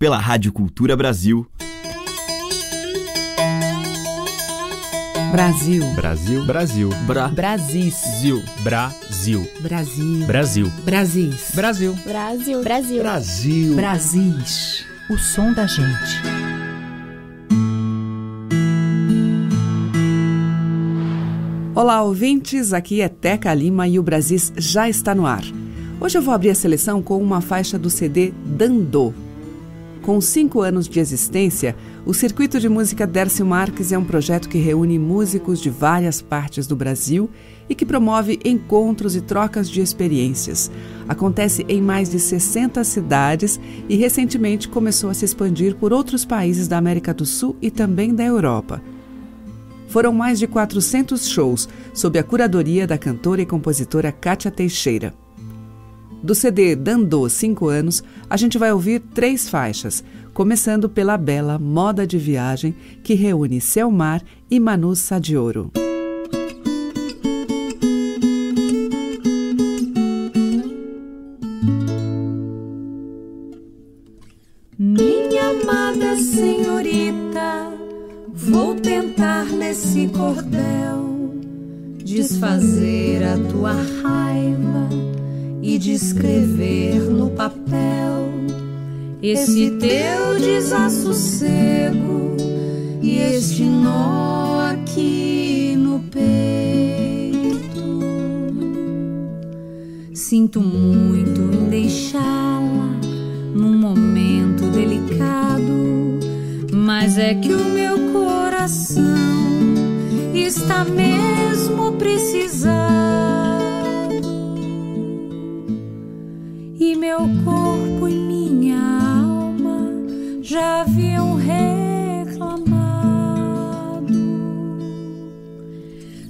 pela Rádio Cultura Brasil. Brasil. Brasil. Brasil. Bra. Brasil. Brasil. Brasil. Brasil. Brasis. Brasil. Brasil. Brasil. Brasil. Brasis. O som da gente. Olá, ouvintes. Aqui é Teca Lima e o Brasis já está no ar. Hoje eu vou abrir a seleção com uma faixa do CD Dandô. Com cinco anos de existência, o Circuito de Música Dércio Marques é um projeto que reúne músicos de várias partes do Brasil e que promove encontros e trocas de experiências. Acontece em mais de 60 cidades e recentemente começou a se expandir por outros países da América do Sul e também da Europa. Foram mais de 400 shows sob a curadoria da cantora e compositora Kátia Teixeira. Do CD Dandô 5 anos, a gente vai ouvir três faixas, começando pela bela Moda de Viagem, que reúne Selmar e Manu Sadioro. Minha amada senhorita, vou tentar nesse cordel desfazer a tua raiva e descrever no papel esse teu desassossego e este nó aqui no peito. Sinto muito em deixá-la num momento delicado, mas é que o meu coração está mesmo precisando meu corpo e minha alma já haviam reclamado.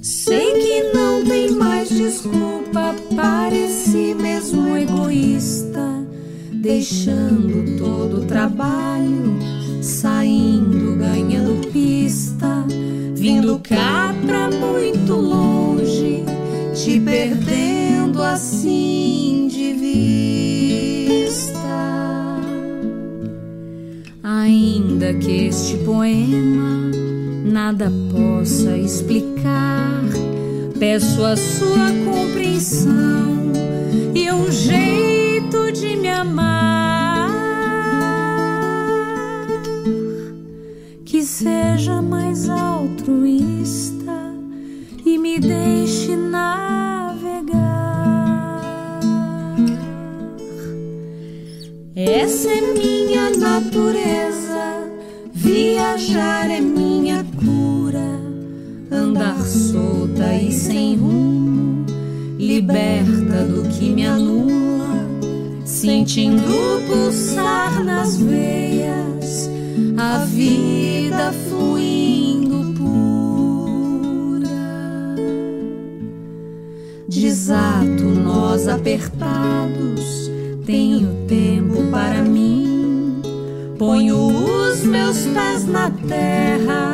Sei que não tem mais desculpa, pareci mesmo egoísta, deixando todo o trabalho, saindo, ganhando pista, vindo cá pra muito longe, te perdendo assim Ainda que este poema nada possa explicar, peço a sua compreensão e um jeito de me amar que seja mais altruísta e me deixe navegar. Essa é minha natureza, viajar é minha cura, andar solta e sem rumo, liberta do que me anula, sentindo pulsar nas veias a vida fluindo pura. Desato nós apertados tenho tempo para mim. Ponho os meus pés na terra,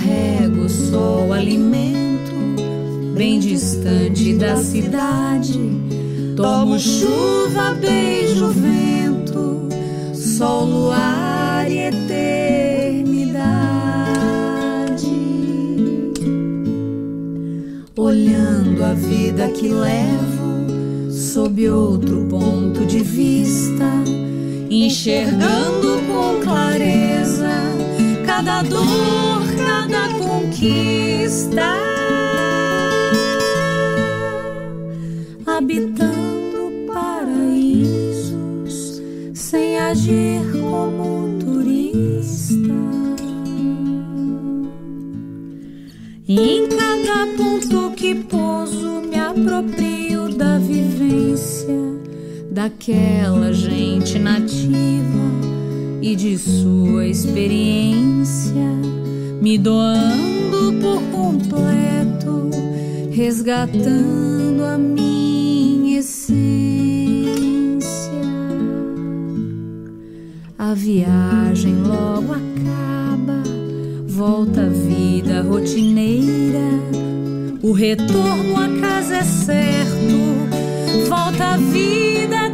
Carrego só o alimento, bem distante da cidade. Tomo chuva, beijo vento, sol, luar e eternidade. Olhando a vida que levo sob outro ponto de vista, enxergando com clareza cada dor, conquista. Habitando paraísos sem agir como turista. Em cada ponto que pouso, me aproprio da vivência daquela gente nativa e de sua experiência, me doando por completo resgatando a minha essência. A viagem logo acaba, volta a vida rotineira. O retorno a casa é certo, volta a vida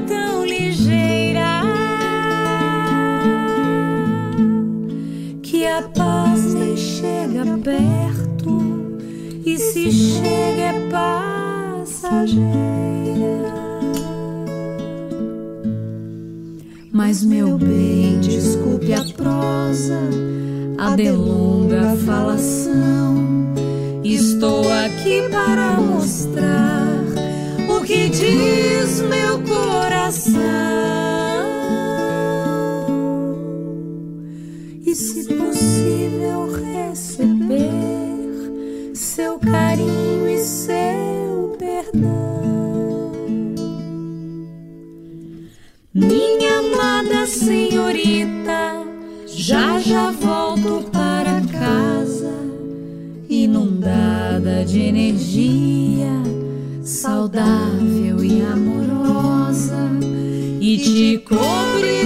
perto, e se chega é passageira. Mas, meu bem, desculpe a prosa, a delonga falação. Estou aqui para mostrar o que diz meu já volto para casa, inundada de energia, saudável e amorosa, e te cobrirei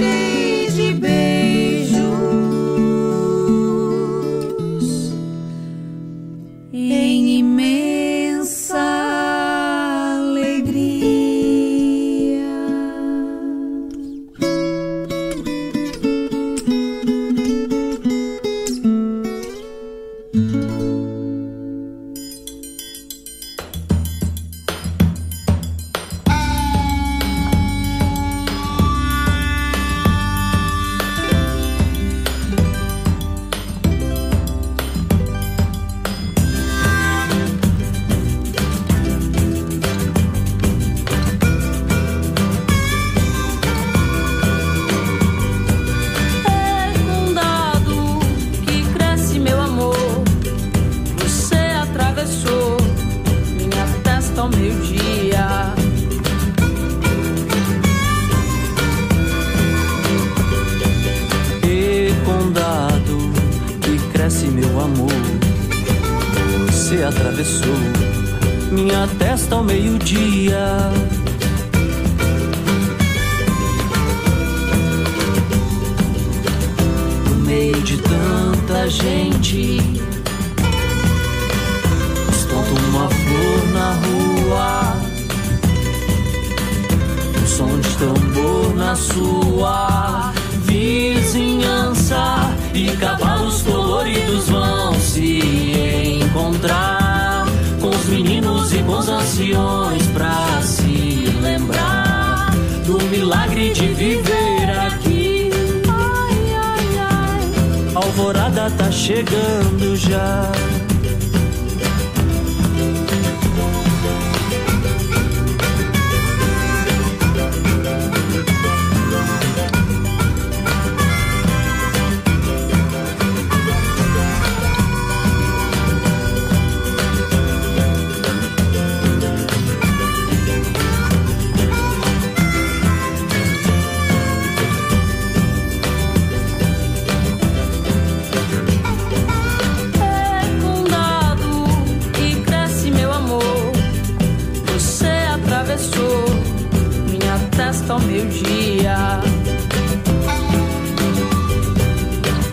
meio-dia.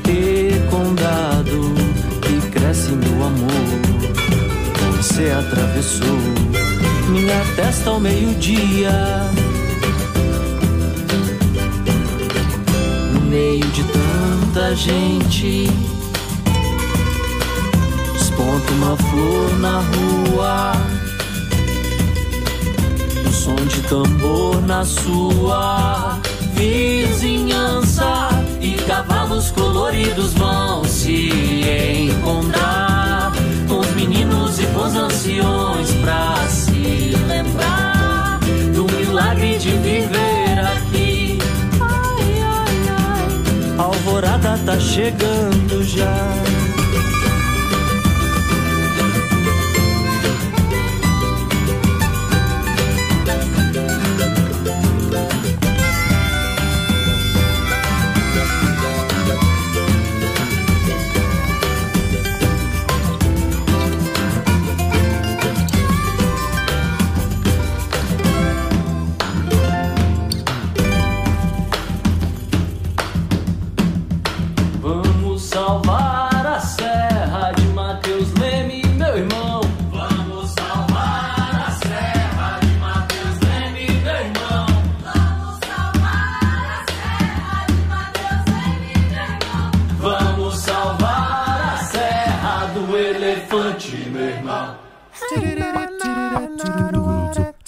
E que cresce meu amor, você atravessou minha testa ao meio-dia. No meio de tanta gente, desponta uma flor na rua som de tambor na sua vizinhança e cavalos coloridos vão se encontrar com os meninos e bons anciões pra se lembrar do milagre de viver aqui. Ai, ai, ai. A alvorada tá chegando já.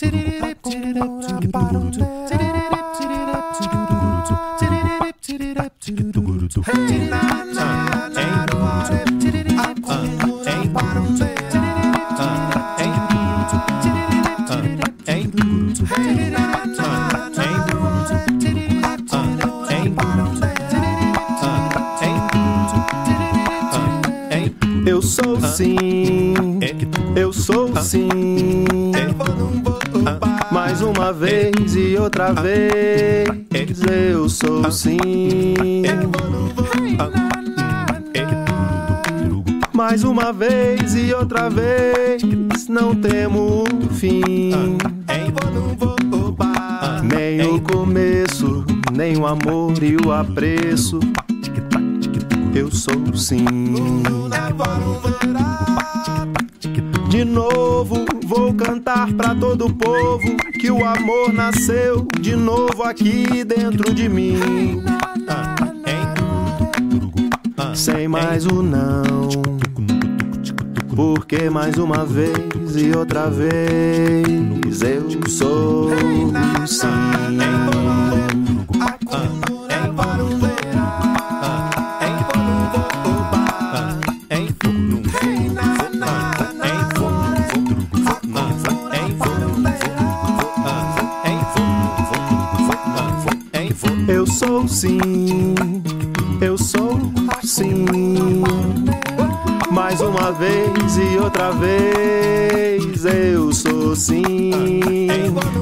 titty dip, titty dip, titty bottom lip. Uma vez e outra vez, não temo fim. Nem o começo, nem o amor e o apreço. Eu sou sim. De novo vou cantar pra todo o povo que o amor nasceu de novo aqui dentro de mim. Sem mais o não. Porque mais uma vez e outra vez eu sou sim.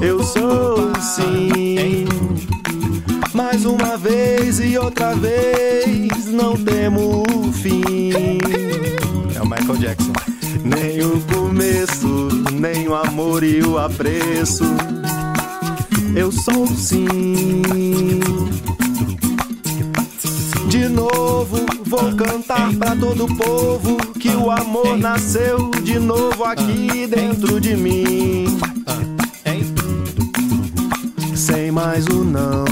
Eu sou sim. Mais uma vez e outra vez, não temo o fim. É o Michael Jackson. Nem o começo, nem o amor e o apreço. Eu sou sim. De novo vou cantar pra todo o povo que o amor nasceu de novo aqui dentro de mim. Sem mais o não.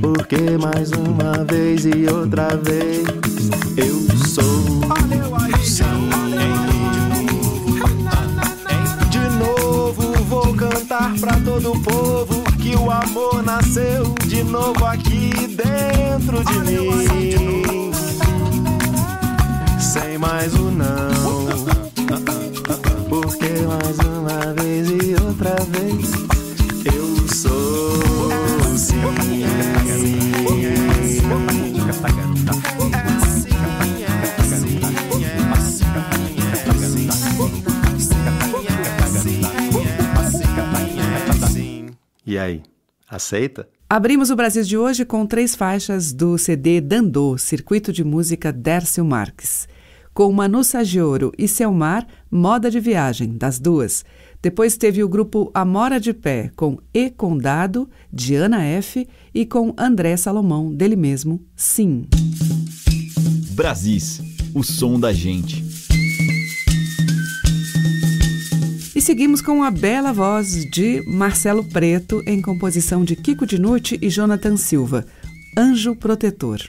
Porque mais uma vez e outra vez eu sou. De novo vou cantar pra todo o povo que o amor nasceu de novo aqui dentro de mim. Sem mais o não. Porque mais uma vez e aceita? Abrimos o Brasil de hoje com três faixas do CD Dandô, Circuito de Música Dércio Marques. Com Manu Sagioro e Selmar, Moda de Viagem, das duas. Depois teve o grupo Amora de Pé, com E Condado, de Ana F. e com André Salomão, dele mesmo, Sim. Brasis, o som da gente. Seguimos com a bela voz de Marcelo Preto, em composição de Kiko Dinucci e Jonathan Silva, Anjo Protetor.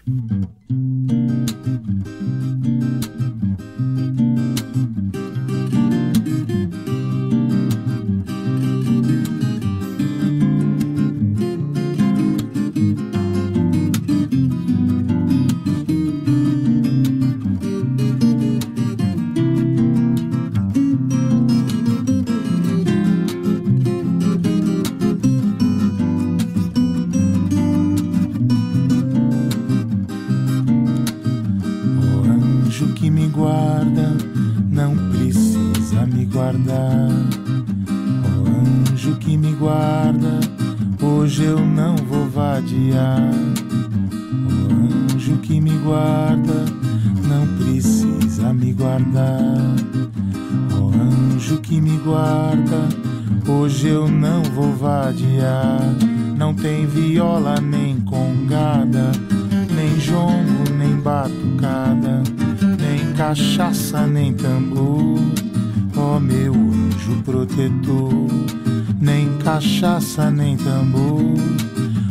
Cachaça, nem tambor.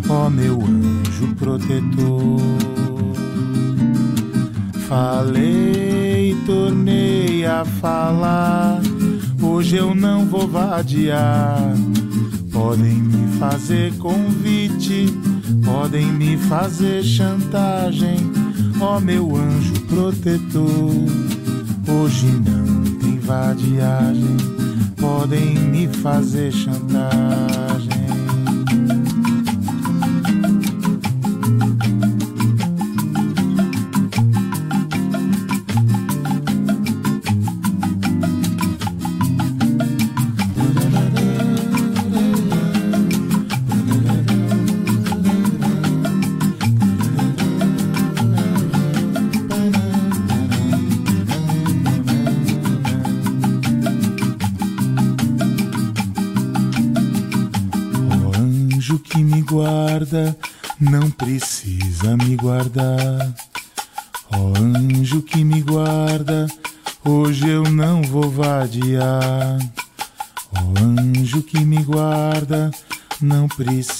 Ó meu anjo protetor. Falei tornei a falar. Hoje eu não vou vadiar. Podem me fazer convite, podem me fazer chantagem, ó meu anjo protetor. Hoje não tem vadiagem, podem me fazer chantagem. Guardar. Ó oh, anjo que me guarda, hoje eu não vou vadiar. Ó oh, anjo que me guarda, não precisa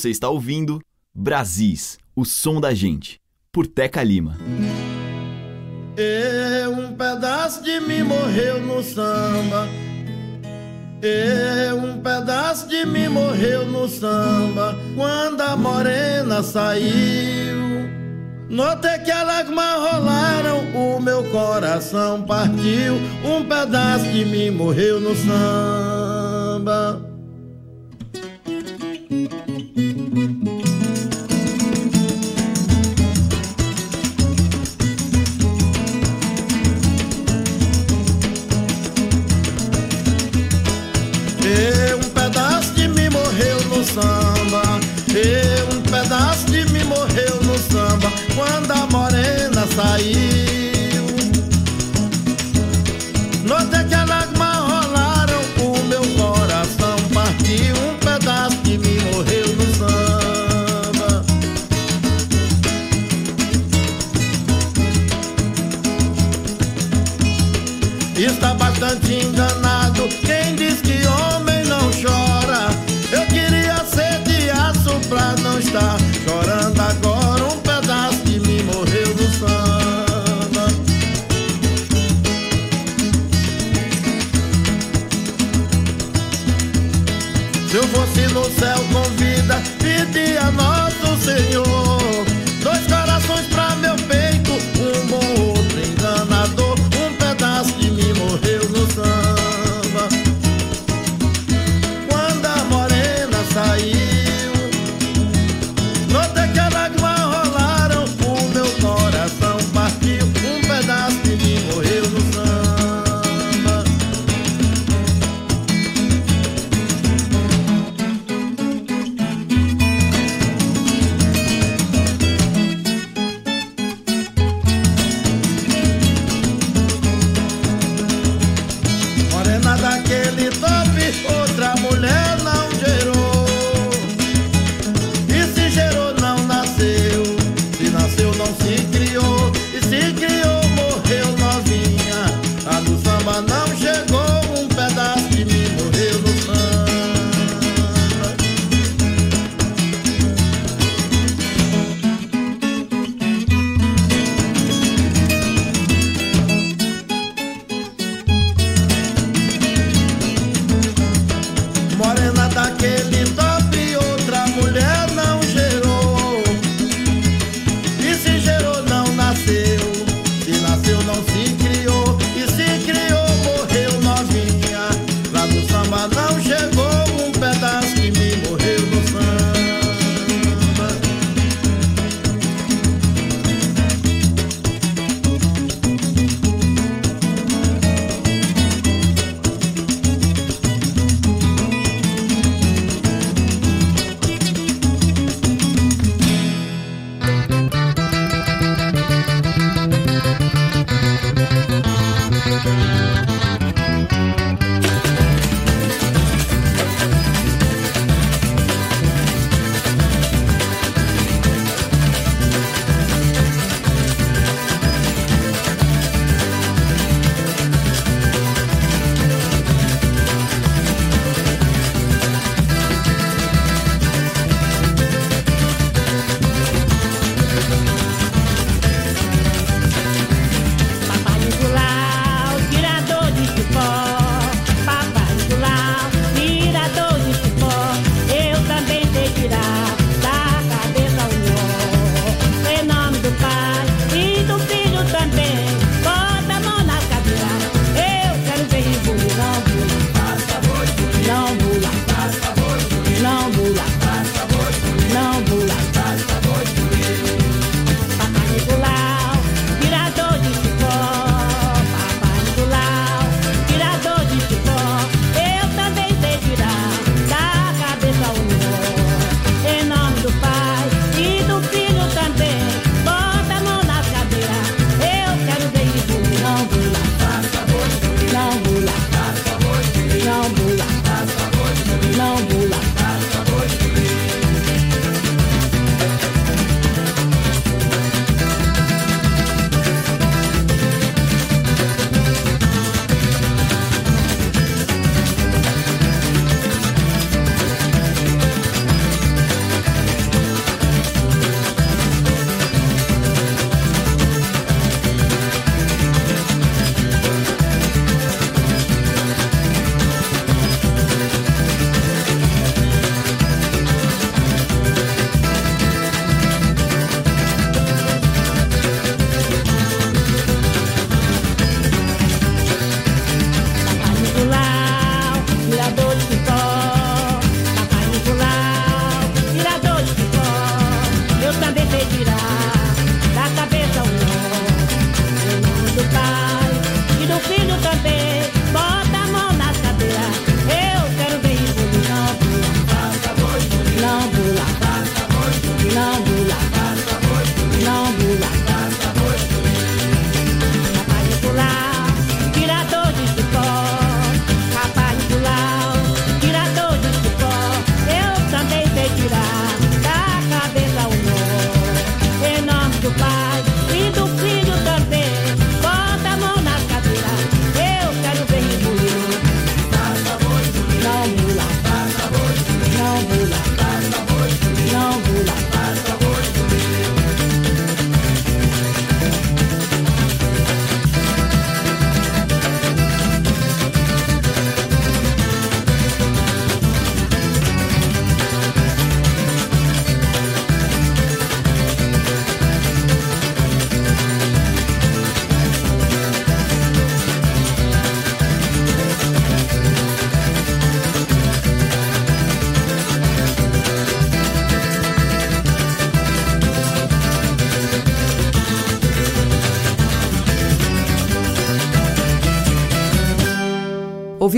Você está ouvindo Brasis, o som da gente, por Teca Lima. E um pedaço de mim morreu no samba. E um pedaço de mim morreu no samba quando a morena saiu. Notei que lágrima rolaram, o meu coração partiu. Um pedaço de mim morreu no samba. Saiu. Notei que a lágrima rolaram, o meu coração partiu. Um pedaço de mim morreu no samba. Está bastante enganado quem diz que homem não chora. Eu queria ser de aço pra não estar a nosso Senhor.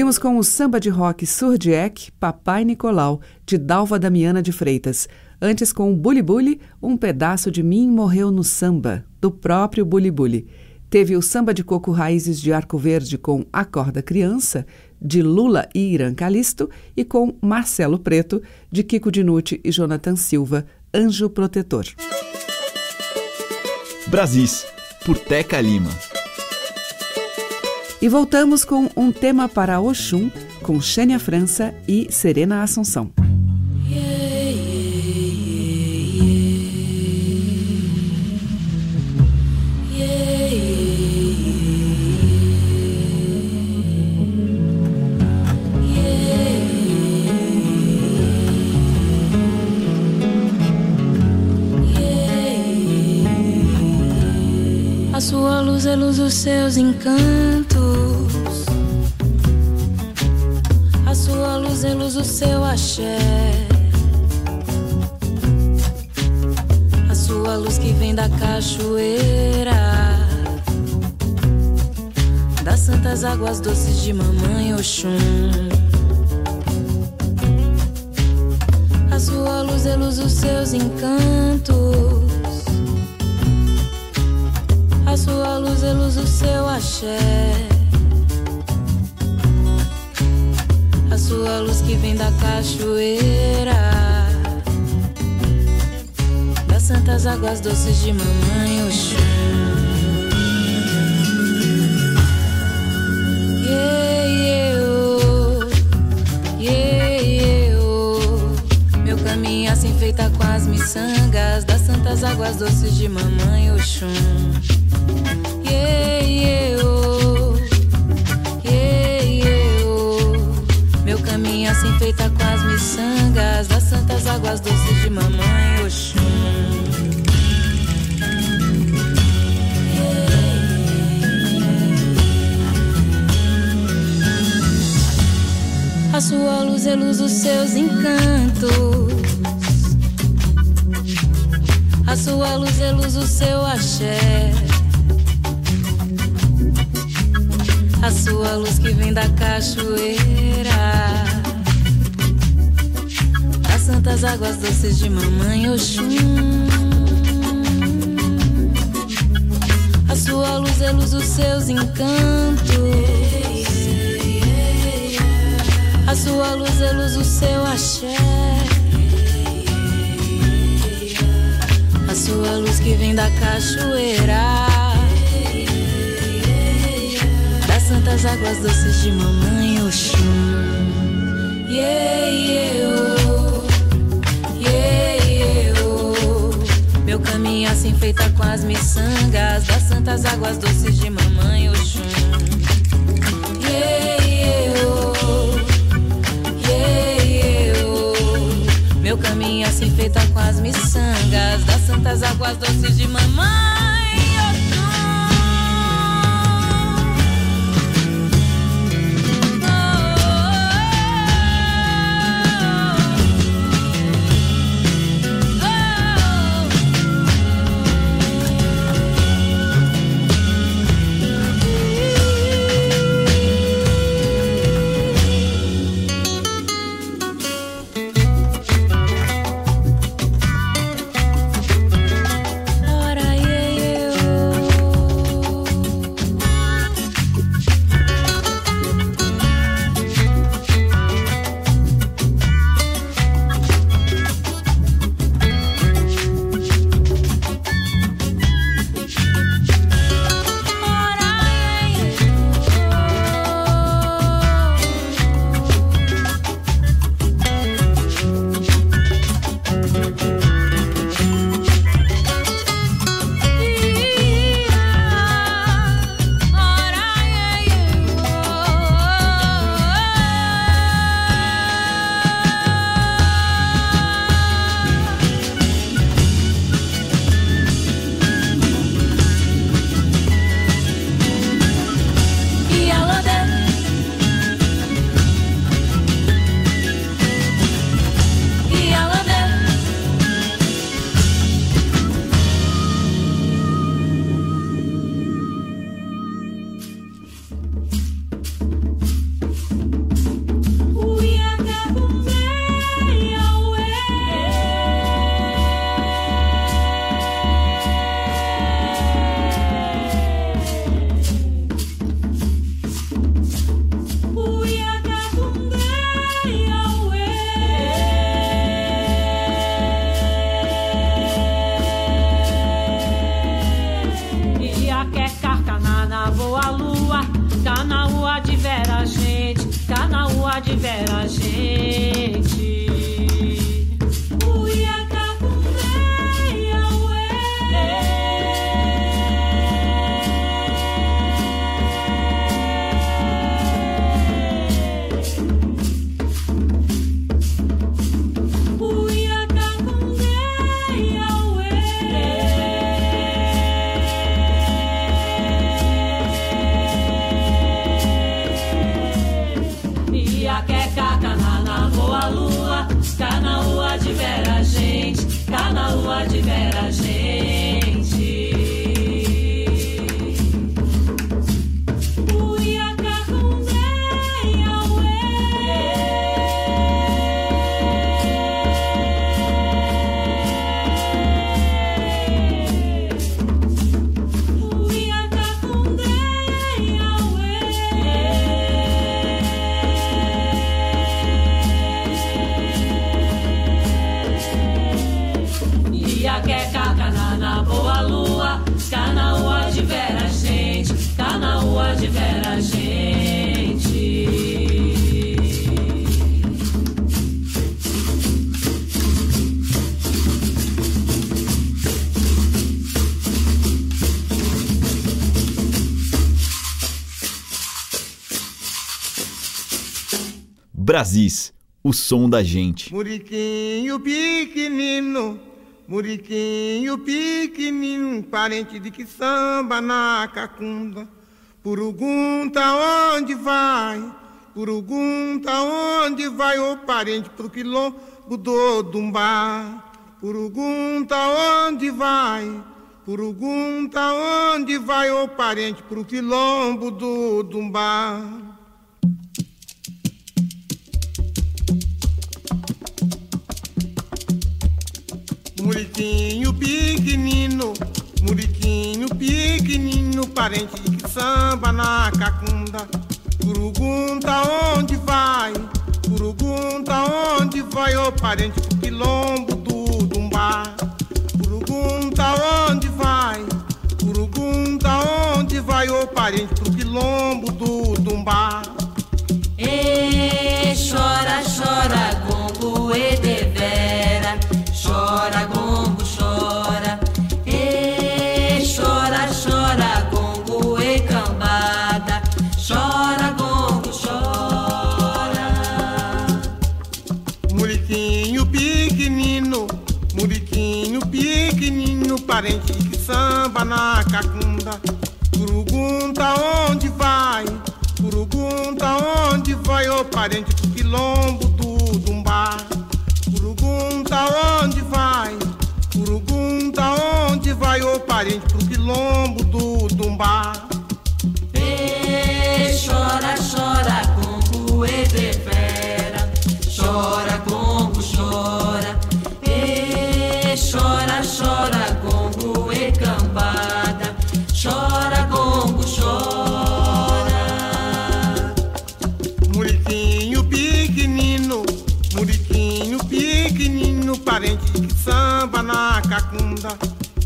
Ouvimos com o samba de rock Surdiec, Papai Nicolau, de Dalva Damiana de Freitas. Antes com o Bully Bully, um pedaço de mim morreu no samba, do próprio Bully Bully. Teve o samba de coco Raízes de Arco Verde com Acorda Criança, de Lula e Irã Calisto, e com Marcelo Preto, de Kiko Dinucci e Jonathan Silva, Anjo Protetor. Brasis, por Teca Lima. E voltamos com um tema para Oxum, com Xênia França e Serena Assunção. A sua luz é luz dos seus encantos. A sua luz é luz do seu axé. A sua luz que vem da cachoeira. Das santas águas doces de mamãe Oxum. A sua luz é luz dos seus encantos. A sua luz é luz do seu axé. Cachoeira. Das santas águas doces de mamãe Oxum. Yeah, yeah, oh. Yeah, yeah, oh. Meu caminho assim feita com as miçangas das santas águas doces de mamãe Oxum. Yeah, yeah, Meu caminho assim feita com as miçangas das santas águas doces de mamãe Oxum. A sua luz é luz dos seus encantos. A sua luz é luz do seu axé. A sua luz que vem da cachoeira. Das santas águas doces de mamãe Oxum. A sua luz é luz dos seus encantos. A sua luz é luz do seu axé. A sua luz que vem da cachoeira. Das santas águas doces de mamãe Oxum. Yeah, yeah, oh. Yeah, yeah, oh. Meu caminho assim feita com as miçangas das santas águas doces de mamãe Oxum. Yeah, yeah, oh. Yeah, yeah, oh. Meu caminho assim feita com as miçangas das santas águas doces de mamãe Brasis, o som da gente. Muriquinho pequenino, muriquinho pequenino, parente de que samba na cacunda. Purugunta onde vai, Purugunta onde vai, ô parente pro quilombo do Dumbá. Purugunta onde vai, Purugunta onde vai, ô parente pro quilombo do Dumbá. Muriquinho pequenino, muriquinho pequenino, parente que samba na cacunda. Curugunta onde vai, Curugunta onde vai, ô parente pro quilombo do Dumbá. Curugunta onde vai, Curugunta onde vai, ô parente pro quilombo do Dumbá. E chora, chora, gongo e devera, chora, gongo, parente que samba na cacunda. Curugunta onde vai, Curugunta onde vai, ô parente do quilombo do Dumbá. Curugunta onde vai, Curugunta onde vai, ô parente pro quilombo do Dumbá.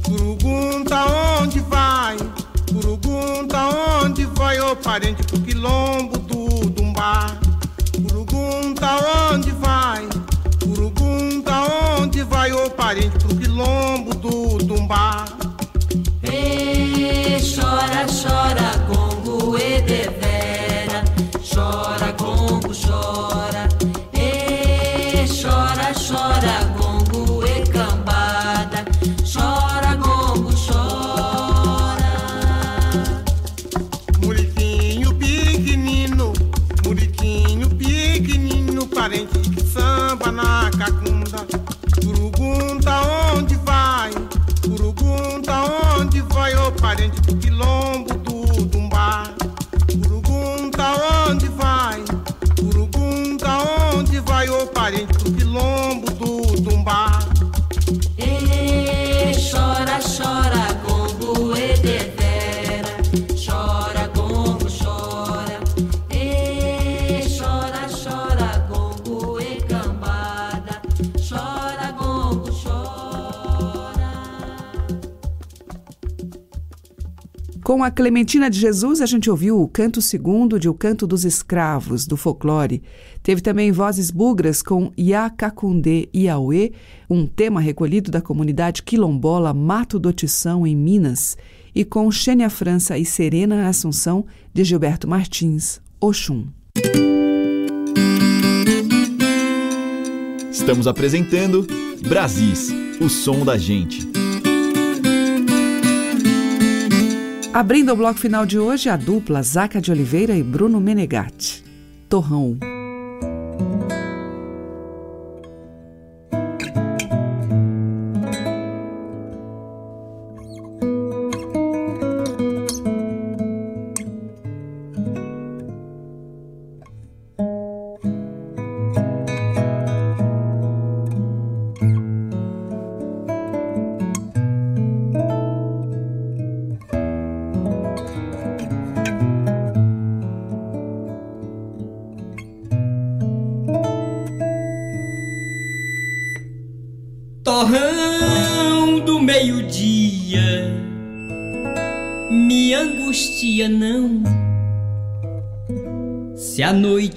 Curugunta onde vai, Curugunta onde vai, ô parente pro quilombo Com a Clementina de Jesus, a gente ouviu o canto segundo de O Canto dos Escravos, do folclore. Teve também vozes bugras com Iacacundê Iauê, um tema recolhido da comunidade quilombola Mato do Tição, em Minas, e com Xênia França e Serena Assunção, de Gilberto Martins, Oxum. Estamos apresentando Brasis, o som da gente. Abrindo o bloco final de hoje, a dupla Zaca de Oliveira e Bruno Menegatti. Torrão. torrão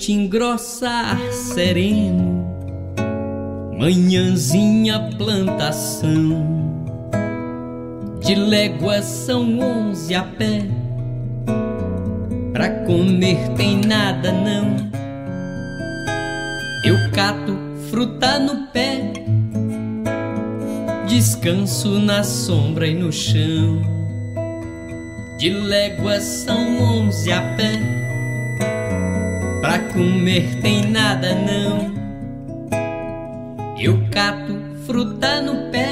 noite engrossar sereno. Manhãzinha plantação. De léguas são onze a pé. Pra comer tem nada não. Eu cato fruta no pé. Descanso na sombra e no chão. De léguas são onze a pé. Comer tem nada não. Eu cato fruta no pé.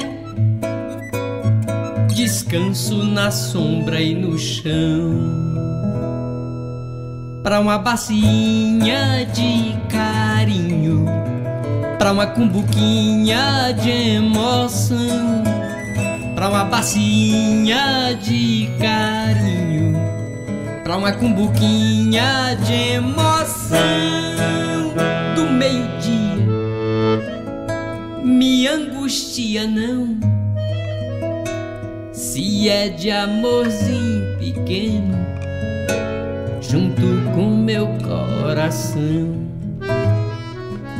Descanso na sombra e no chão. Pra uma bacinha de carinho Pra uma cumbuquinha de emoção Pra uma bacinha de carinho Pra uma cumbuquinha de emoção Do meio-dia Me angustia não Se é de amorzinho pequeno Junto com meu coração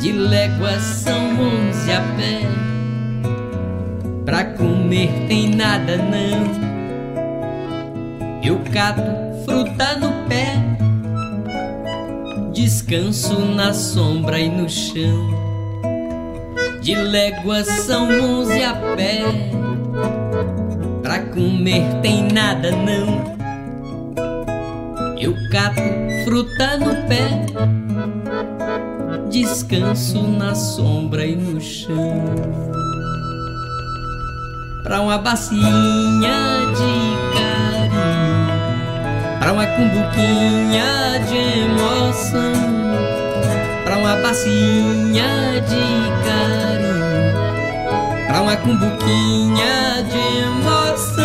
de léguas são onze a pé. Pra comer tem nada não. Eu cato fruta no pé. Descanso na sombra e no chão. De léguas são onze a pé. Pra comer tem nada não. Eu cato fruta no pé descanso na sombra e no chão. Pra uma bacinha de pra uma cumbuquinha de emoção, pra uma bacinha de carinho, pra uma cumbuquinha de emoção.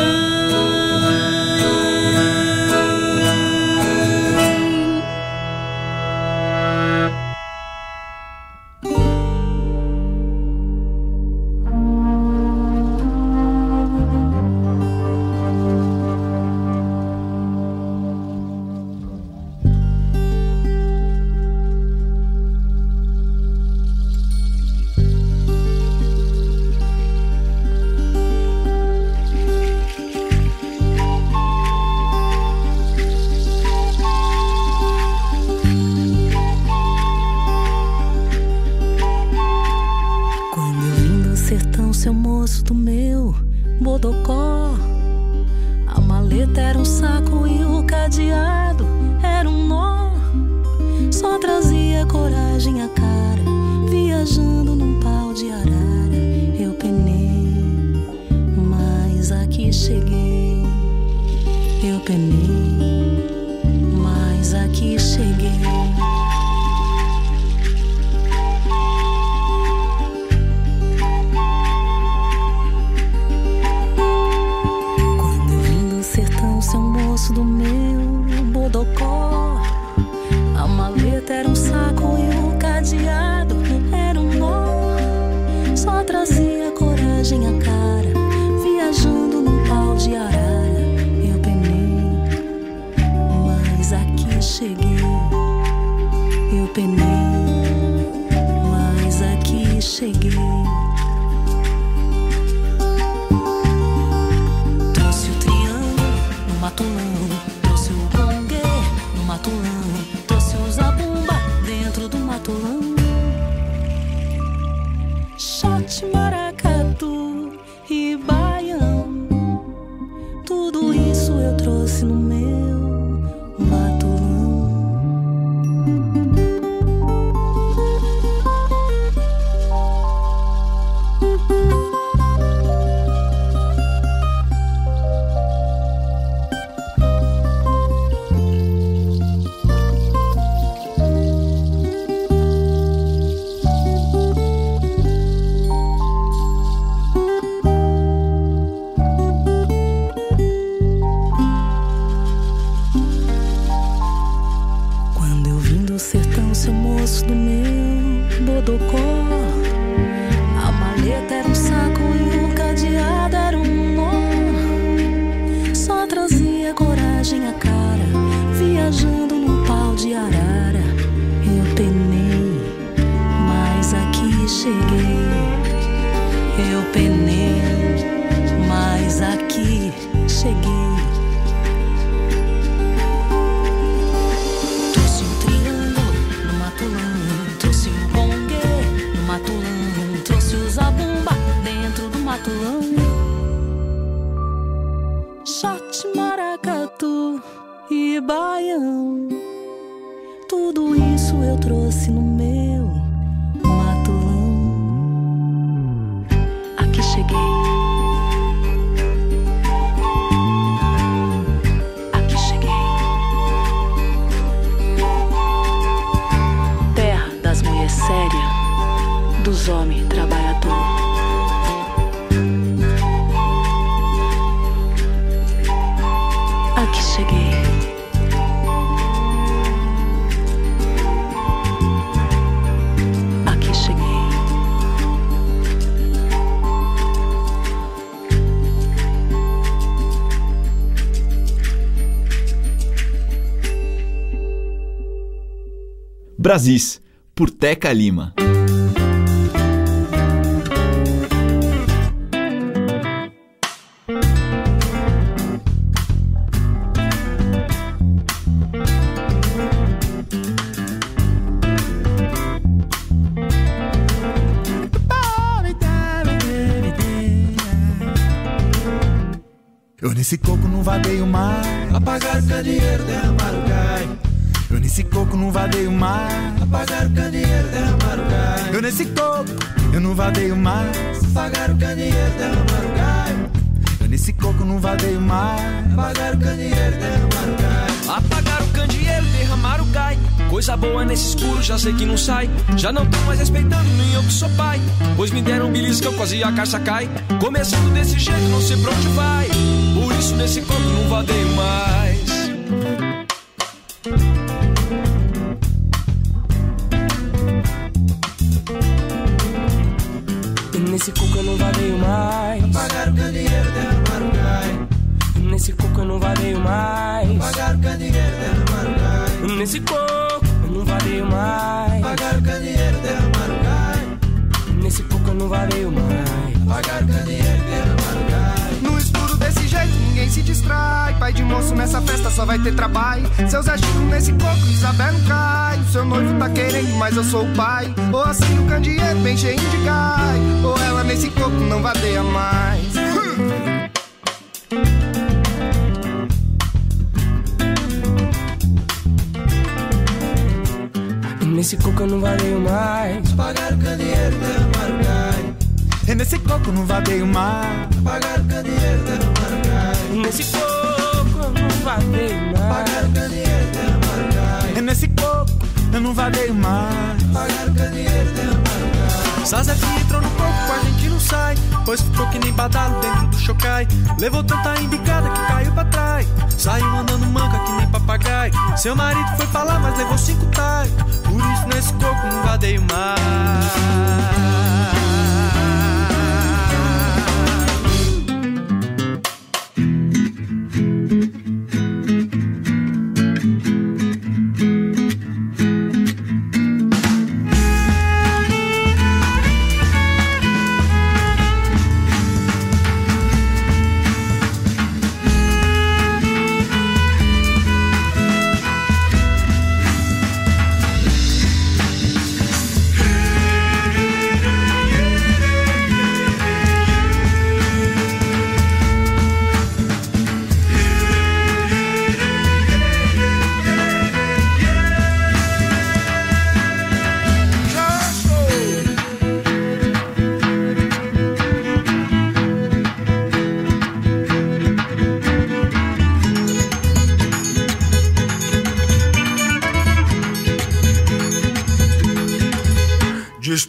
baião. Tudo isso eu trouxe no Brasis, por Teca Lima. Eu nesse coco não vadeio mais. Apagar o candeeiro. Eu nesse coco não vadeio mais. Apagar o candeeiro, derramar o gás. Eu nesse coco, eu não vadeio mais. Apagar o candeeiro, derramar o gás. Eu nesse coco não vadeio mais. Apagar o candeeiro, derramar o gás. Apagar o candeeiro, derramar o gás. Coisa boa nesse escuro, já sei que não sai. Já não tô mais respeitando, nem eu que sou pai. Pois me deram um beliscão, quase a caixa cai. Começando desse jeito, não sei pra onde vai. Por isso nesse coco não vadeio mais. Nesse coco eu não vadeio mais. Apagar o candeeiro, derramar o gás. Nesse coco eu não vadeio mais. Apagar o candeeiro, derramar o gás. Nesse coco eu não vadeio mais. Apagar o candeeiro, derramar o gás. Nesse coco eu não vadeio mais. Apagar o candeeiro, derramar o gás. Se distrai. Pai de moço nessa festa só vai ter trabalho. Seus agitos nesse coco, Isabel não cai. O seu noivo tá querendo, mas eu sou o pai. Ou assim o candeeiro bem cheio de gás. Ou ela nesse coco não vadeia mais. Nesse coco eu não vadeio mais. Apagar o candeeiro, derramar o gás. E nesse coco não vadeio mais. Apagar o candeeiro, derramar. Nesse coco eu não vadeio mais. E nesse coco eu não vadeio mais. Zaza que entrou no coco, a gente não sai. Pois ficou que nem badalo dentro do chocai. Levou tanta embicada que caiu pra trás. Saiu andando manca que nem papagaio. Seu marido foi falar, mas levou cinco tais. Por isso nesse coco não vadeio mais.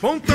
Despontando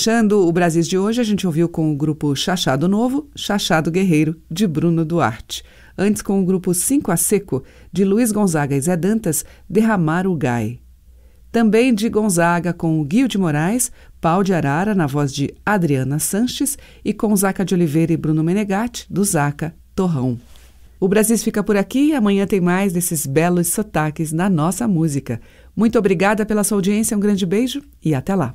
Fechando o Brasis de hoje, a gente ouviu com o grupo Chachado Novo, Chachado Guerreiro, de Bruno Duarte. Antes, com o grupo Cinco a Seco, de Luiz Gonzaga e Zé Dantas, Derramar o Gai. Também de Gonzaga, com o de Moraes, Pau de Arara, na voz de Adriana Sanches, e com Zaca de Oliveira e Bruno Menegatti, do Zaca Torrão. O Brasis fica por aqui e amanhã tem mais desses belos sotaques na nossa música. Muito obrigada pela sua audiência, um grande beijo e até lá.